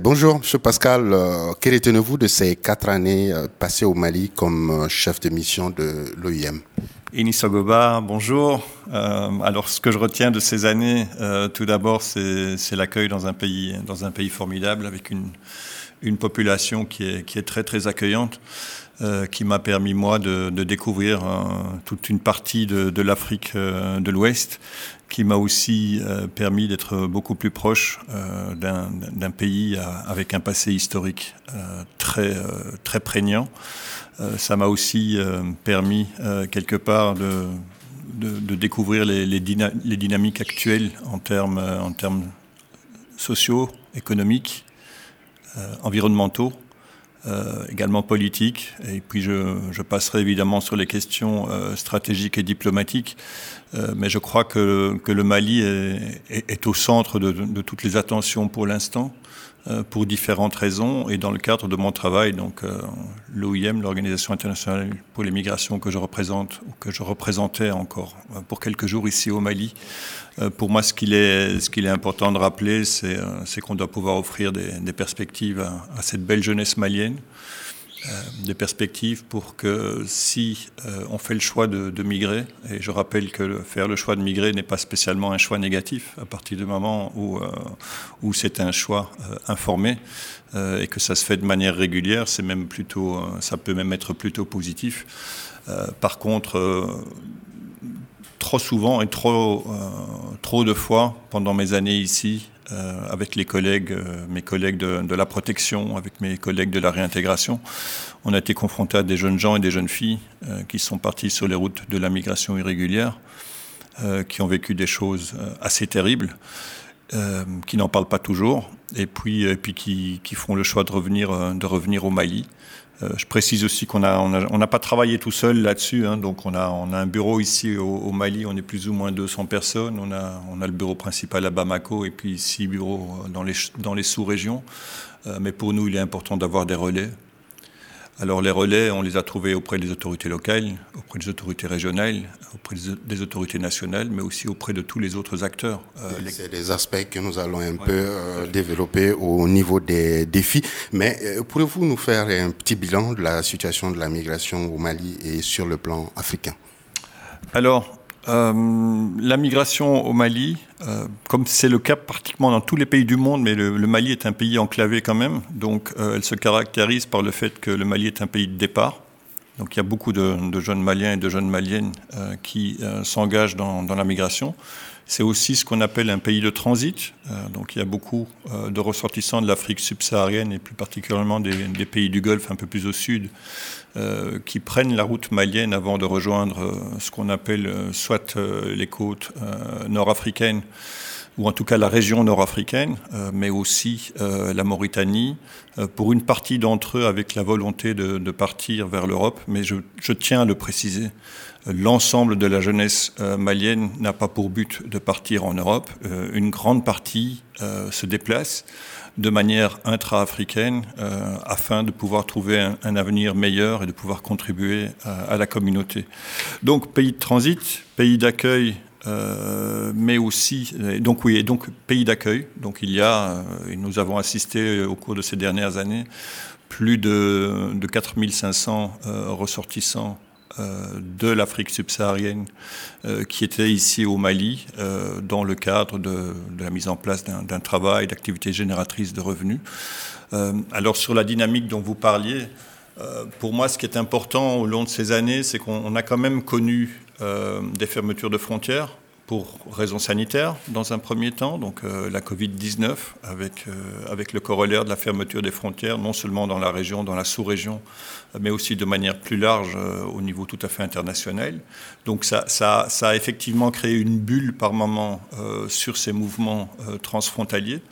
bonjour, M. Pascal. quel retenez-vous de ces quatre années passées au Mali comme chef de mission de l'OIM Enis bonjour. alors, ce que je retiens de ces années, tout d'abord, c'est l'accueil dans un pays, dans un pays formidable avec une, population qui est, très très accueillante. Euh, qui m'a permis moi de, découvrir euh, toute une partie de, l'Afrique euh, de l'Ouest, qui m'a aussi permis d'être beaucoup plus proche d'un pays avec un passé historique très très prégnant. ça m'a aussi permis quelque part de, découvrir les, dynamiques actuelles en termes sociaux, économiques, environnementaux euh, également politique. Et puis je, je, passerai évidemment sur les questions euh, stratégiques et diplomatiques. Euh, mais je crois que, que le Mali est, est, au centre de, de, toutes les attentions pour l'instant. Euh, pour différentes raisons et dans le cadre de mon travail, donc euh, l'OIM, l'Organisation internationale pour les migrations que je représente ou que je représentais encore euh, pour quelques jours ici au Mali. Pour moi, ce qu'il est, important de rappeler, c'est, qu'on doit pouvoir offrir des, perspectives à, cette belle jeunesse malienne. Euh, des perspectives pour que si euh, on fait le choix de, de, migrer, et je rappelle que faire le choix de migrer n'est pas spécialement un choix négatif, à partir du moment où, euh, où c'est un choix informé et que ça se fait de manière régulière, c'est même plutôt, ça peut même être plutôt positif. par contre, trop souvent et trop, trop de fois pendant mes années ici, euh, avec les collègues, euh, mes collègues de, de, la protection, avec mes collègues de la réintégration. On a été confrontés à des jeunes gens et des jeunes filles euh, qui sont partis sur les routes de la migration irrégulière, qui ont vécu des choses assez terribles. qui n'en parlent pas toujours, et puis, et puis qui, qui, font le choix de revenir, de revenir au Mali. Euh, je précise aussi qu'on n'a on on pas travaillé tout seul là-dessus. Hein, donc on a, on a un bureau ici au, au, Mali, on est plus ou moins 200 personnes. On a, on a le bureau principal à Bamako et puis six bureaux dans les, dans les sous-régions. Euh, mais pour nous, il est important d'avoir des relais. Alors les relais, on les a trouvés auprès des autorités locales, auprès des autorités régionales, auprès des autorités nationales, mais aussi auprès de tous les autres acteurs. Euh, C'est des aspects que nous allons un ouais. peu euh, développer au niveau des défis. Mais euh, pourriez-vous nous faire un petit bilan de la situation de la migration au Mali et sur le plan africain? Alors, euh, la migration au Mali, euh, comme c'est le cas pratiquement dans tous les pays du monde, mais le, Mali est un pays enclavé quand même, donc euh, elle se caractérise par le fait que le Mali est un pays de départ. Donc il y a beaucoup de, jeunes Maliens et de jeunes Maliennes euh, qui euh, s'engagent dans, la migration. C'est aussi ce qu'on appelle un pays de transit. Euh, donc il y a beaucoup de ressortissants de l'Afrique subsaharienne et plus particulièrement des, pays du Golfe un peu plus au sud qui prennent la route malienne avant de rejoindre ce qu'on appelle soit les côtes nord-africaines, ou en tout cas la région nord-africaine, euh, mais aussi euh, la Mauritanie, euh, pour une partie d'entre eux avec la volonté de, partir vers l'Europe, mais je, tiens à le préciser, l'ensemble de la jeunesse malienne n'a pas pour but de partir en Europe, une grande partie se déplace de manière intra-africaine afin de pouvoir trouver un, avenir meilleur et de pouvoir contribuer à la communauté. Donc pays de transit, pays d'accueil, euh, mais aussi donc oui donc pays d'accueil donc il y a euh, et nous avons assisté au cours de ces dernières années plus de, de 4500 euh, ressortissants de l'Afrique subsaharienne qui était ici au Mali dans le cadre de, de, la mise en place d'un travail d'activité génératrice de revenus. Alors sur la dynamique dont vous parliez, pour moi ce qui est important au long de ces années, c'est qu'on a quand même connu des fermetures de frontières pour raisons sanitaires dans un premier temps, donc euh, la Covid-19 avec, euh, avec le corollaire de la fermeture des frontières, non seulement dans la région, dans la sous-région, mais aussi de manière plus large euh, au niveau tout à fait international. Donc ça, ça, a effectivement créé une bulle par moment euh, sur ces mouvements euh, transfrontaliers.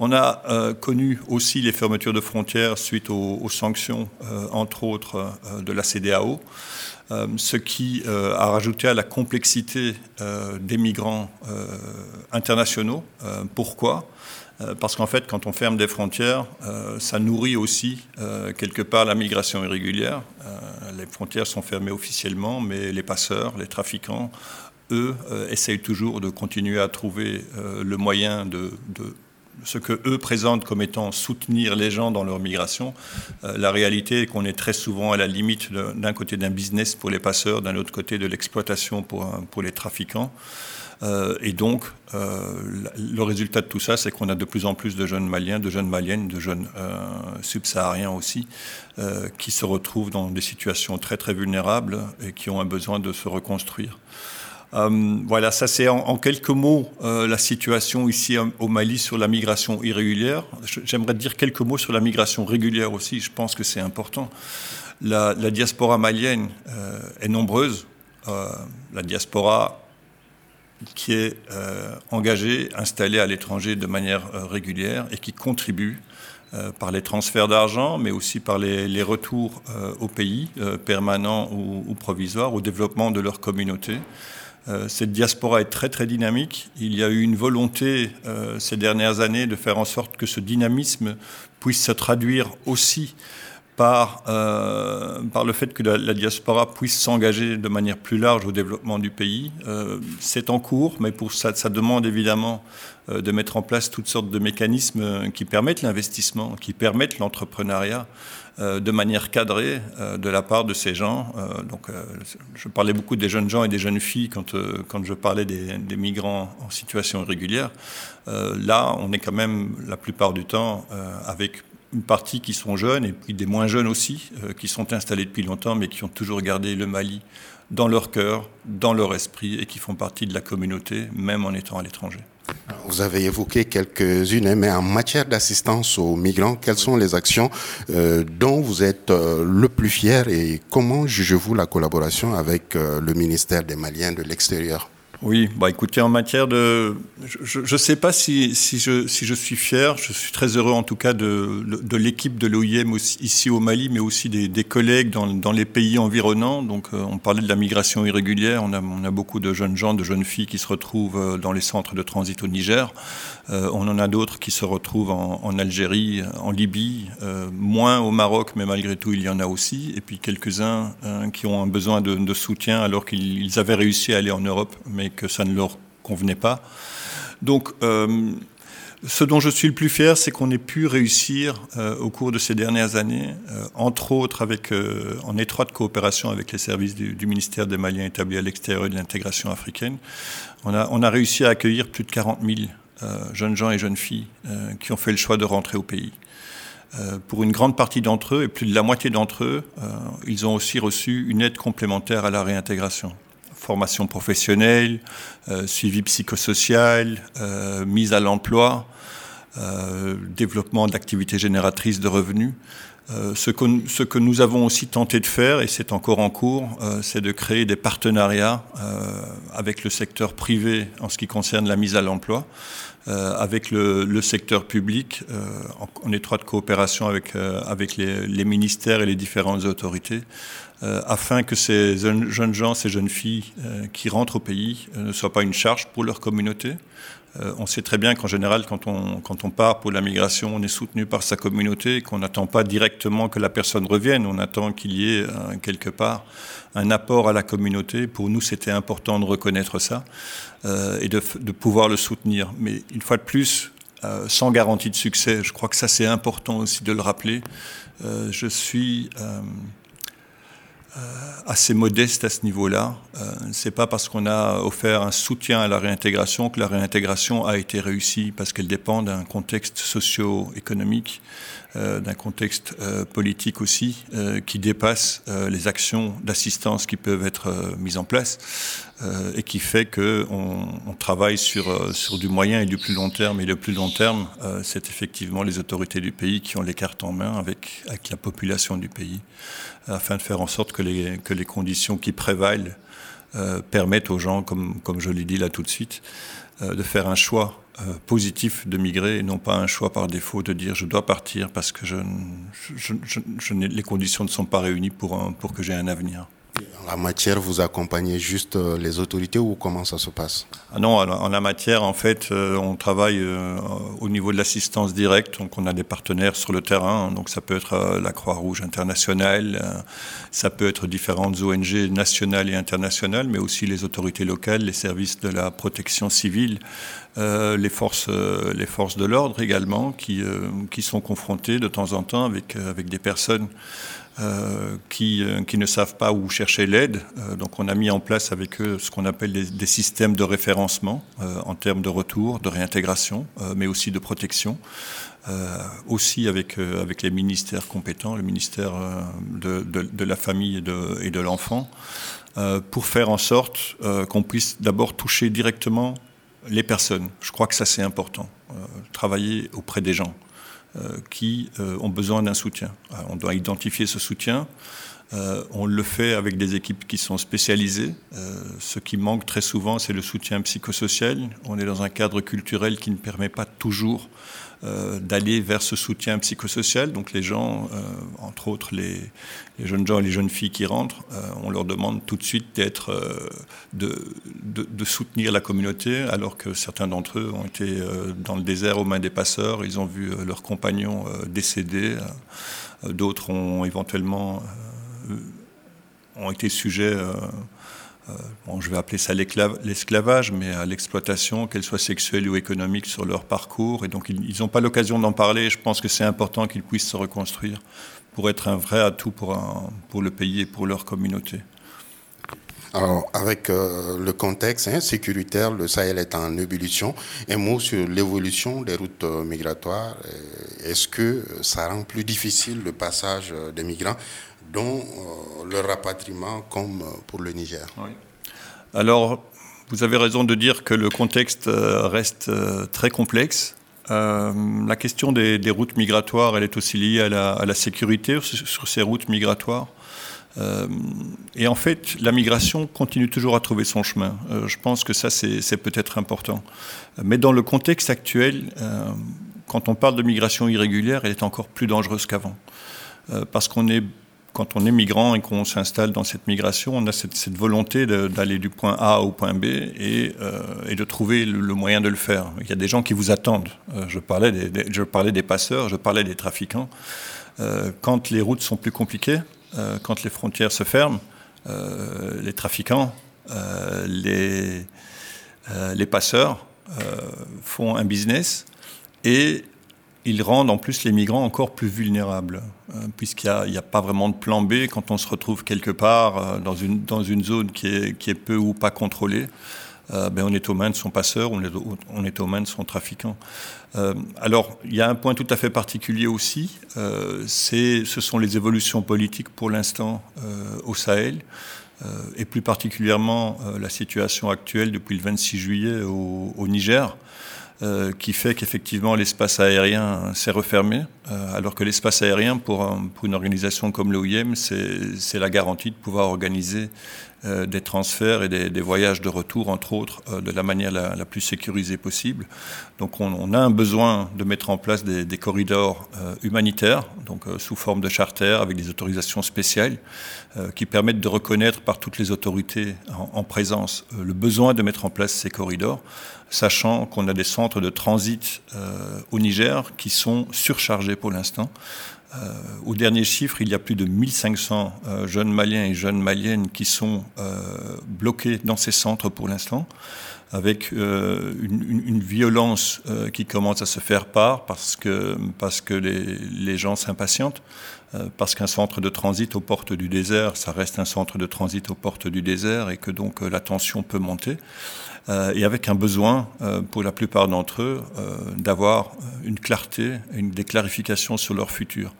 On a euh, connu aussi les fermetures de frontières suite aux, sanctions, euh, entre autres, euh, de la CDAO. Ce qui a rajouté à la complexité des migrants internationaux. pourquoi? Parce qu'en fait, quand on ferme des frontières, ça nourrit aussi quelque part la migration irrégulière. les frontières sont fermées officiellement, mais les passeurs, les trafiquants, eux, essayent toujours de continuer à trouver le moyen de ce que eux présentent comme étant soutenir les gens dans leur migration, euh, la réalité est qu'on est très souvent à la limite d'un côté d'un business pour les passeurs, d'un autre côté de l'exploitation pour, pour les trafiquants. Euh, et donc, euh, le résultat de tout ça, c'est qu'on a de plus en plus de jeunes Maliens, de jeunes Maliennes, de jeunes subsahariens aussi, qui se retrouvent dans des situations très très vulnérables et qui ont un besoin de se reconstruire. Euh, voilà, ça c'est en, quelques mots euh, la situation ici euh, au Mali sur la migration irrégulière. J'aimerais dire quelques mots sur la migration régulière aussi, je pense que c'est important. La, diaspora malienne est nombreuse. la diaspora qui est engagée, installée à l'étranger de manière régulière et qui contribue par les transferts d'argent, mais aussi par les, retours au pays, permanents ou, ou, provisoires, au développement de leur communauté. Euh, cette diaspora est très très dynamique. Il y a eu une volonté euh, ces dernières années de faire en sorte que ce dynamisme puisse se traduire aussi par, euh, par le fait que la, diaspora puisse s'engager de manière plus large au développement du pays. C'est en cours, mais pour ça, ça demande évidemment de mettre en place toutes sortes de mécanismes qui permettent l'investissement, qui permettent l'entrepreneuriat. Euh, de manière cadrée euh, de la part de ces gens. Euh, donc, je parlais beaucoup des jeunes gens et des jeunes filles quand, quand je parlais des, des, migrants en situation irrégulière. là, on est quand même la plupart du temps avec une partie qui sont jeunes et puis des moins jeunes aussi, qui sont installés depuis longtemps mais qui ont toujours gardé le Mali dans leur cœur, dans leur esprit et qui font partie de la communauté, même en étant à l'étranger. Vous avez évoqué quelques-unes, hein, mais en matière d'assistance aux migrants, quelles sont les actions euh, dont vous êtes euh, le plus fier et comment jugez-vous la collaboration avec euh, le ministère des Maliens de l'extérieur? Oui, bah écoutez, en matière de... Je ne sais pas si, je, si je suis fier, je suis très heureux en tout cas de, l'équipe de l'OIM ici au Mali, mais aussi des, collègues dans, les pays environnants. Donc euh, on parlait de la migration irrégulière, on a, beaucoup de jeunes gens, de jeunes filles qui se retrouvent euh, dans les centres de transit au Niger. Euh, on en a d'autres qui se retrouvent en, Algérie, en Libye, moins au Maroc, mais malgré tout il y en a aussi. Et puis quelques-uns qui ont un besoin de, de soutien alors qu'ils avaient réussi à aller en Europe, mais que ça ne leur convenait pas. Donc, euh, ce dont je suis le plus fier, c'est qu'on ait pu réussir euh, au cours de ces dernières années, euh, entre autres avec, en étroite coopération avec les services du, ministère des Maliens établis à l'extérieur de l'intégration africaine, on a réussi à accueillir plus de 40 000 jeunes gens et jeunes filles qui ont fait le choix de rentrer au pays. pour une grande partie d'entre eux, et plus de la moitié d'entre eux, ils ont aussi reçu une aide complémentaire à la réintégration formation professionnelle, euh, suivi psychosocial, euh, mise à l'emploi, euh, développement d'activités génératrices de revenus. ce, que, ce, que, nous avons aussi tenté de faire, et c'est encore en cours, c'est de créer des partenariats avec le secteur privé en ce qui concerne la mise à l'emploi, avec le, le, secteur public, en, en, étroite coopération avec, avec les, les, ministères et les différentes autorités, euh, afin que ces jeunes gens, ces jeunes filles euh, qui rentrent au pays euh, ne soient pas une charge pour leur communauté. On sait très bien qu'en général, quand on, part pour la migration, on est soutenu par sa communauté qu'on n'attend pas directement que la personne revienne, on attend qu'il y ait quelque part un apport à la communauté. Pour nous, c'était important de reconnaître ça et de, pouvoir le soutenir. Mais une fois de plus, sans garantie de succès, je crois que ça c'est important aussi de le rappeler. je suis euh, assez modeste à ce niveau-là. Euh, c'est pas parce qu'on a offert un soutien à la réintégration que la réintégration a été réussie, parce qu'elle dépend d'un contexte socio-économique, euh, d'un contexte euh, politique aussi, euh, qui dépasse euh, les actions d'assistance qui peuvent être mises en place et qui fait qu'on on travaille sur, sur du moyen et du plus long terme. Et le plus long terme, c'est effectivement les autorités du pays qui ont les cartes en main avec, avec la population du pays afin de faire en sorte que les, que les conditions qui prévalent euh, permettent aux gens, comme, comme je l'ai dit là tout de suite, euh, de faire un choix euh, positif de migrer et non pas un choix par défaut de dire je dois partir parce que les conditions ne sont pas réunies pour, pour que j'ai un avenir. En la matière, vous accompagnez juste euh, les autorités ou comment ça se passe? Ah Non, en la matière, en fait, euh, on travaille euh, au niveau de l'assistance directe. Donc, on a des partenaires sur le terrain. Donc, ça peut être la Croix-Rouge internationale, ça peut être différentes ONG nationales et internationales, mais aussi les autorités locales, les services de la protection civile, les forces, les forces de l'ordre également, qui, qui sont confrontées de temps en temps avec, avec des personnes euh, qui, euh, qui, ne savent pas où chercher l'aide. Euh, donc on a mis en place avec eux ce qu'on appelle des, systèmes de référencement en termes de retour, de réintégration, mais aussi de protection. aussi avec, les ministères compétents, le ministère de, la famille et de l'enfant, pour faire en sorte qu'on puisse d'abord toucher directement les personnes. Je crois que ça c'est important, travailler auprès des gens. Euh, qui euh, ont besoin d'un soutien. Euh, on doit identifier ce soutien. On le fait avec des équipes qui sont spécialisées. ce qui manque très souvent, c'est le soutien psychosocial. On est dans un cadre culturel qui ne permet pas toujours euh, d'aller vers ce soutien psychosocial. Donc les gens, euh, entre autres les, jeunes gens et les jeunes filles qui rentrent, euh, on leur demande tout de suite d'être, de, de, soutenir la communauté, alors que certains d'entre eux ont été dans le désert aux mains des passeurs, ils ont vu leurs compagnons décéder, d'autres ont éventuellement ont été sujets euh, bon, je vais appeler ça l'esclavage, mais à l'exploitation, qu'elle soit sexuelle ou économique, sur leur parcours. Et donc, ils n'ont pas l'occasion d'en parler. Je pense que c'est important qu'ils puissent se reconstruire pour être un vrai atout pour, pour le pays et pour leur communauté. Alors, avec euh, le contexte hein, sécuritaire, le Sahel est en ébullition. Un mot sur l'évolution des routes euh, migratoires. Est-ce que ça rend plus difficile le passage des migrants dont euh, le rapatriement comme euh, pour le Niger. Alors, vous avez raison de dire que le contexte euh, reste très complexe. la question des, routes migratoires, elle est aussi liée à la, sécurité sur, ces routes migratoires. et en fait, la migration continue toujours à trouver son chemin. je pense que ça, c'est peut-être important. Mais dans le contexte actuel, quand on parle de migration irrégulière, elle est encore plus dangereuse qu'avant. parce qu'on est quand on est migrant et qu'on s'installe dans cette migration, on a cette, volonté d'aller du point A au point B et, euh, de trouver le, moyen de le faire. Il y a des gens qui vous attendent. Euh, je, parlais des, je parlais des passeurs, je parlais des trafiquants. Euh, quand les routes sont plus compliquées, quand les frontières se ferment, les trafiquants, les, les passeurs font un business et ils rendent en plus les migrants encore plus vulnérables, euh, puisqu'il n'y a, pas vraiment de plan B quand on se retrouve quelque part euh, dans, une, zone qui est, peu ou pas contrôlée. Euh, ben on est aux mains de son passeur, on est, aux mains de son trafiquant. alors, il y a un point tout à fait particulier aussi, ce sont les évolutions politiques pour l'instant au Sahel, et plus particulièrement la situation actuelle depuis le 26 juillet au Niger. Euh, qui fait qu'effectivement l'espace aérien s'est refermé, euh, alors que l'espace aérien, pour, une organisation comme l'OIM, c'est la garantie de pouvoir organiser euh, des transferts et des, voyages de retour, entre autres, de la manière la, plus sécurisée possible. Donc on, a un besoin de mettre en place des, corridors humanitaires, donc sous forme de charter, avec des autorisations spéciales, qui permettent de reconnaître par toutes les autorités en, présence le besoin de mettre en place ces corridors, sachant qu'on a des centres de transit au Niger qui sont surchargés pour l'instant. Euh, au dernier chiffre, il y a plus de 1500 euh, jeunes Maliens et jeunes Maliennes qui sont euh, bloqués dans ces centres pour l'instant, avec une, violence qui commence à se faire part parce que, parce que les, les gens s'impatientent, parce qu'un centre de transit aux portes du désert, ça reste un centre de transit aux portes du désert et que donc la tension peut monter. Euh, et avec un besoin, euh, pour la plupart d'entre eux, euh, d'avoir une clarté, une, des clarifications sur leur futur,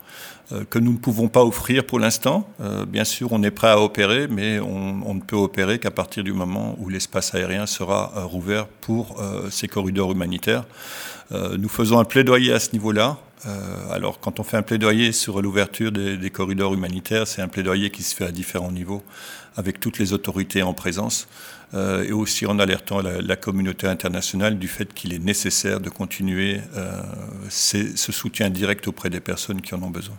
que nous ne pouvons pas offrir pour l'instant. bien sûr, on est prêt à opérer, mais on, ne peut opérer qu'à partir du moment où l'espace aérien sera rouvert pour ces corridors humanitaires. nous faisons un plaidoyer à ce niveau-là. alors, quand on fait un plaidoyer sur l'ouverture des, corridors humanitaires, c'est un plaidoyer qui se fait à différents niveaux, avec toutes les autorités en présence. Euh, et aussi en alertant la, communauté internationale du fait qu'il est nécessaire de continuer euh, ce soutien direct auprès des personnes qui en ont besoin.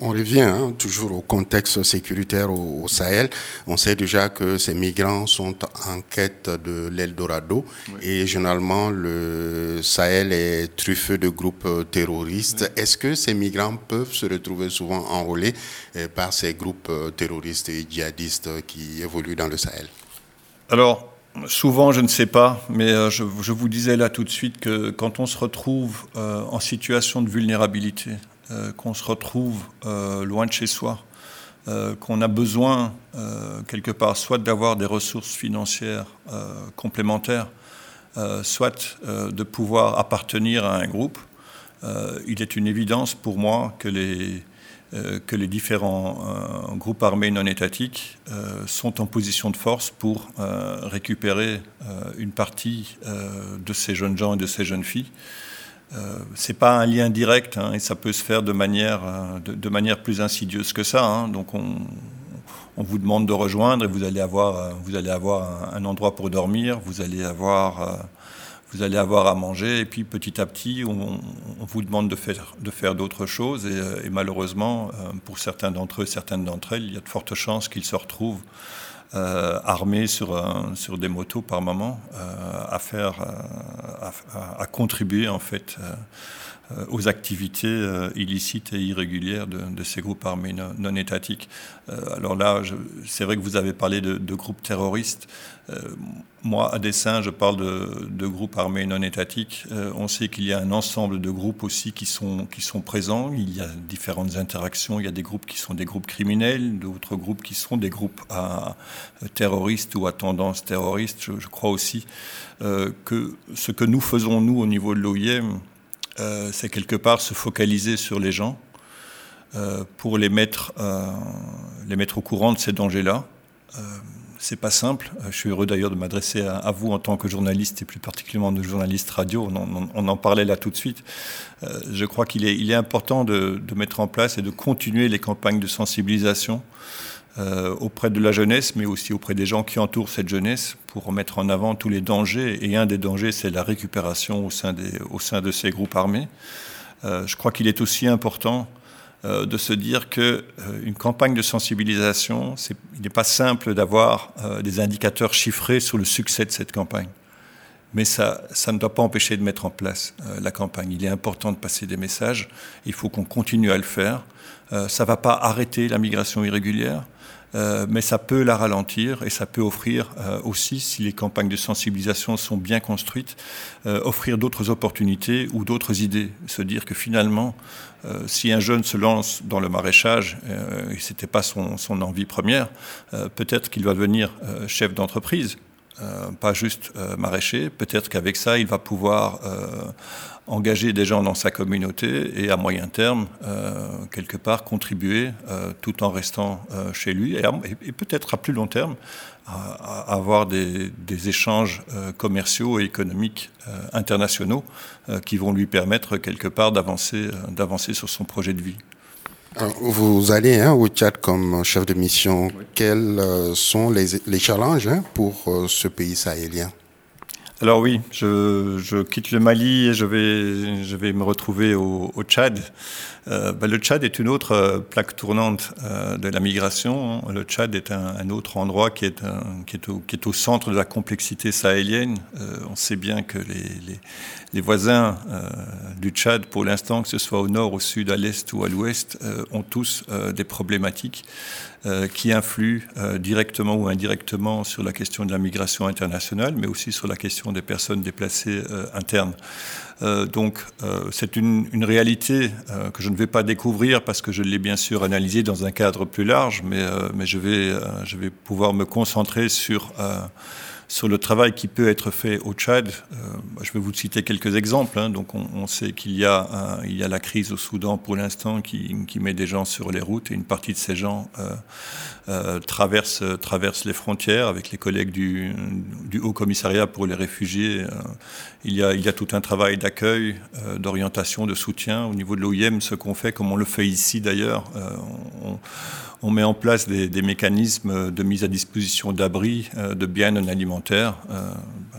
On, revient hein, toujours au contexte sécuritaire au, Sahel. On sait déjà que ces migrants sont en quête de l'Eldorado et généralement le Sahel est truffé de groupes terroristes. Est-ce que ces migrants peuvent se retrouver souvent enrôlés euh, par ces groupes terroristes et djihadistes? Qui évoluent dans le Sahel. Alors, Souvent, je ne sais pas, mais euh, je, vous disais là tout de suite que quand on se retrouve euh, en situation de vulnérabilité, euh, qu'on se retrouve loin de chez soi, qu'on a besoin quelque part soit d'avoir des ressources financières complémentaires, soit de pouvoir appartenir à un groupe, il est une évidence pour moi que les, euh, que les différents euh, groupes armés non étatiques euh, sont en position de force pour récupérer une partie de ces jeunes gens et de ces jeunes filles. Ce n'est pas un lien direct hein, et ça peut se faire de manière, de, manière plus insidieuse que ça. Hein. donc on, on, vous demande de rejoindre et vous allez avoir, vous allez avoir un, endroit pour dormir, vous allez avoir vous allez avoir à manger, et puis petit à petit, on, vous demande de faire, de faire d'autres choses, et, euh, malheureusement, euh, pour certains d'entre eux, certaines d'entre elles, il y a de fortes chances qu'ils se retrouvent euh, armés sur, sur des motos par moment, à faire, à, contribuer en fait aux activités illicites et irrégulières de, ces groupes armés non, étatiques. alors là, c'est vrai que vous avez parlé de, groupes terroristes. Euh, moi, à dessein, je parle de, groupes armés non étatiques. Euh, on sait qu'il y a un ensemble de groupes aussi qui sont, présents. Il y a différentes interactions. Il y a des groupes qui sont des groupes criminels, d'autres groupes qui sont des groupes terroristes ou à tendance terroriste. Je, crois aussi euh, que ce que nous faisons, nous, au niveau de l'OIM, c'est quelque part se focaliser sur les gens pour les mettre, les mettre au courant de ces dangers-là c'est pas simple. Euh, je suis heureux d'ailleurs de m'adresser à, vous en tant que journaliste et plus particulièrement de journaliste radio. On en, parlait là tout de suite. Euh, je crois qu'il est, il est important de, mettre en place et de continuer les campagnes de sensibilisation euh, auprès de la jeunesse, mais aussi auprès des gens qui entourent cette jeunesse pour mettre en avant tous les dangers. Et un des dangers, c'est la récupération au sein, des, au sein de ces groupes armés. je crois qu'il est aussi important euh, de se dire que euh, une campagne de sensibilisation, il n'est pas simple d'avoir euh, des indicateurs chiffrés sur le succès de cette campagne. Mais ça, ça ne doit pas empêcher de mettre en place la campagne. Il est important de passer des messages. Il faut qu'on continue à le faire. ça ne va pas arrêter la migration irrégulière. Euh, mais ça peut la ralentir et ça peut offrir euh, aussi, si les campagnes de sensibilisation sont bien construites, euh, offrir d'autres opportunités ou d'autres idées. Se dire que finalement, si un jeune se lance dans le maraîchage, et ce n'était pas son, envie première, peut-être qu'il va devenir chef d'entreprise. Pas juste maraîcher, peut-être qu'avec ça, il va pouvoir engager des gens dans sa communauté et à moyen terme, euh, quelque part, contribuer euh, tout en restant euh, chez lui et, peut-être à plus long terme, à, avoir des, échanges commerciaux et économiques internationaux qui vont lui permettre quelque part d'avancer, d'avancer sur son projet de vie. Vous allez hein, au Tchad comme chef de mission. Quels sont les, les challenges hein, pour ce pays sahélien? Alors oui, je, quitte le Mali et je vais, je vais me retrouver au, Tchad. Euh, bah, le Tchad est une autre euh, plaque tournante euh, de la migration. Le Tchad est un, autre endroit qui est, qui, est au, qui est, au, centre de la complexité sahélienne. on sait bien que les, les, voisins du Tchad, pour l'instant, que ce soit au nord, au sud, à l'est ou à l'ouest, ont tous des problématiques qui influent directement ou indirectement sur la question de la migration internationale, mais aussi sur la question des personnes déplacées internes. Euh, donc euh, c'est une, réalité euh, que je ne vais pas découvrir parce que je l'ai bien sûr analysée dans un cadre plus large, mais, mais je, vais, je vais pouvoir me concentrer sur sur le travail qui peut être fait au Tchad. Euh, je vais vous citer quelques exemples. Hein. Donc, on, sait qu'il y, a, il y a la crise au Soudan pour l'instant qui, met des gens sur les routes et une partie de ces gens euh, euh, traversent, les frontières avec les collègues du, Haut Commissariat pour les réfugiés. il, y a, il y a tout un travail d'accueil, d'orientation, de soutien au niveau de l'OIM, ce qu'on fait, comme on le fait ici d'ailleurs. On met en place des, mécanismes de mise à disposition d'abris, euh, de biens non alimentaires. Euh,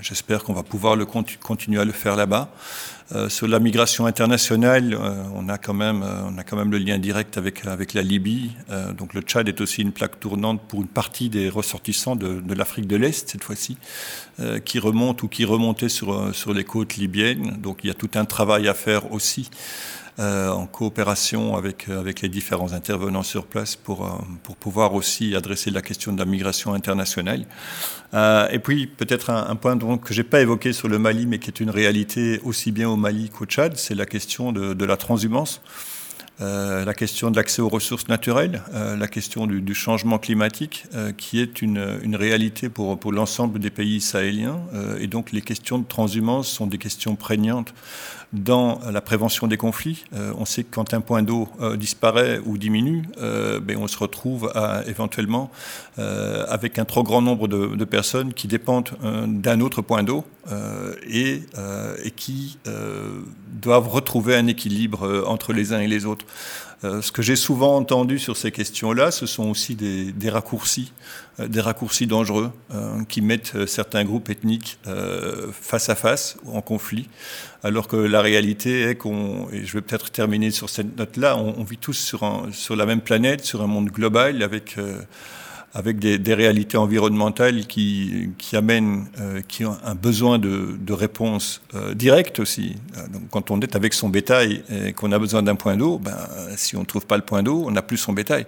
j'espère qu'on va pouvoir continuer à le faire là-bas. Euh, sur la migration internationale, on, a quand même, le lien direct avec, la Libye. donc le Tchad est aussi une plaque tournante pour une partie des ressortissants de, l'Afrique de l'Est, cette fois-ci, qui remontent ou qui remontaient sur les côtes libyennes. Donc il y a tout un travail à faire aussi. Euh, en coopération avec, avec les différents intervenants sur place pour, pour pouvoir aussi adresser la question de la migration internationale. Euh, et puis peut-être un, point donc, que j'ai pas évoqué sur le Mali, mais qui est une réalité aussi bien au Mali qu'au Tchad, c'est la question de, la transhumance. Euh, la question de l'accès aux ressources naturelles, euh, la question du, changement climatique, euh, qui est une, réalité pour l'ensemble des pays sahéliens. et donc les questions de transhumance sont des questions prégnantes dans la prévention des conflits. on sait que quand un point d'eau disparaît ou diminue, ben on se retrouve à, éventuellement avec un trop grand nombre de, personnes qui dépendent d'un autre point d'eau et, qui doivent retrouver un équilibre entre les uns et les autres. Euh, ce que j'ai souvent entendu sur ces questions-là, ce sont aussi des, raccourcis, euh, des raccourcis dangereux euh, qui mettent certains groupes ethniques face à face en conflit, alors que la réalité est qu'on, et je vais peut-être terminer sur cette note-là, on, vit tous sur la même planète, sur un monde global avec avec des, des, réalités environnementales qui, qui amènent, euh, qui ont un besoin de, de réponse euh, directe aussi. Euh, donc, quand on est avec son bétail et qu'on a besoin d'un point d'eau, ben, si on ne trouve pas le point d'eau, on n'a plus son bétail.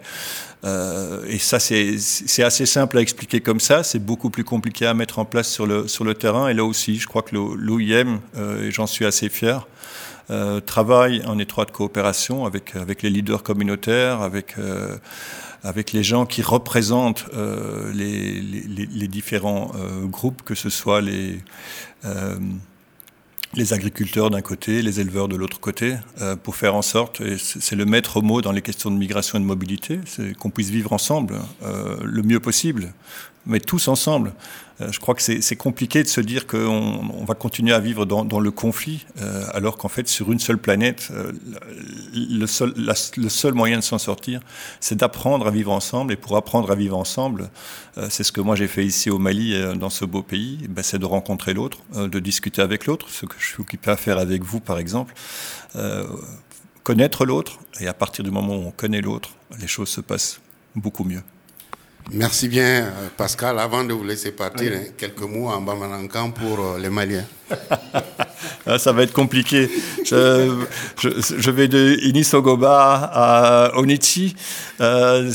Euh, et ça, c'est assez simple à expliquer comme ça. C'est beaucoup plus compliqué à mettre en place sur le, sur le terrain. Et là aussi, je crois que l'OIM, euh, et j'en suis assez fier, euh, travaille en étroite coopération avec, avec les leaders communautaires, avec avec les gens qui représentent euh, les, différents euh, groupes, que ce soit les, euh, agriculteurs d'un côté, les éleveurs de l'autre côté, euh, pour faire en sorte, et c'est le maître mot dans les questions de migration et de mobilité, qu'on puisse vivre ensemble euh, le mieux possible, mais tous ensemble. Euh, je crois que c'est compliqué de se dire qu'on on va continuer à vivre dans, le conflit, euh, alors qu'en fait, sur une seule planète, euh, le, seul, moyen de s'en sortir, c'est d'apprendre à vivre ensemble. Et pour apprendre à vivre ensemble, c'est ce que moi j'ai fait ici au Mali, dans ce beau pays, ben, c'est de rencontrer l'autre, de discuter avec l'autre, ce que je suis occupé à faire avec vous, par exemple. connaître l'autre, et à partir du moment où on connaît l'autre, les choses se passent beaucoup mieux. Merci bien, euh, Pascal. Avant de vous laisser partir, oui. hein, quelques mots en Bamanankan pour euh, les Maliens. Ah, ça va être compliqué. Je, je, je vais de Inisogoba à Onichi. Euh,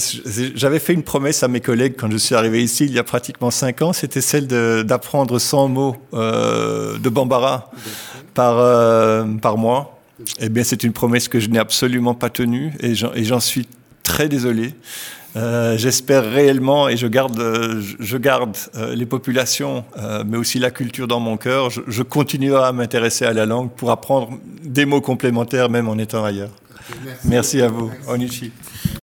J'avais fait une promesse à mes collègues quand je suis arrivé ici il y a pratiquement cinq ans. C'était celle d'apprendre 100 mots euh, de Bambara par, par mois. Eh bien, c'est une promesse que je n'ai absolument pas tenue et j'en suis très désolé. Euh, J'espère réellement, et je garde, euh, je garde euh, les populations, mais aussi la culture dans mon cœur. Je, je continuerai à m'intéresser à la langue pour apprendre des mots complémentaires, même en étant ailleurs. Merci, Merci à vous. Merci. Onichi.